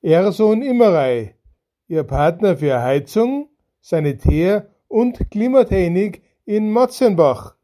Ersohn Immerei, ihr Partner für Heizung, Sanitär und Klimatechnik in Matzenbach.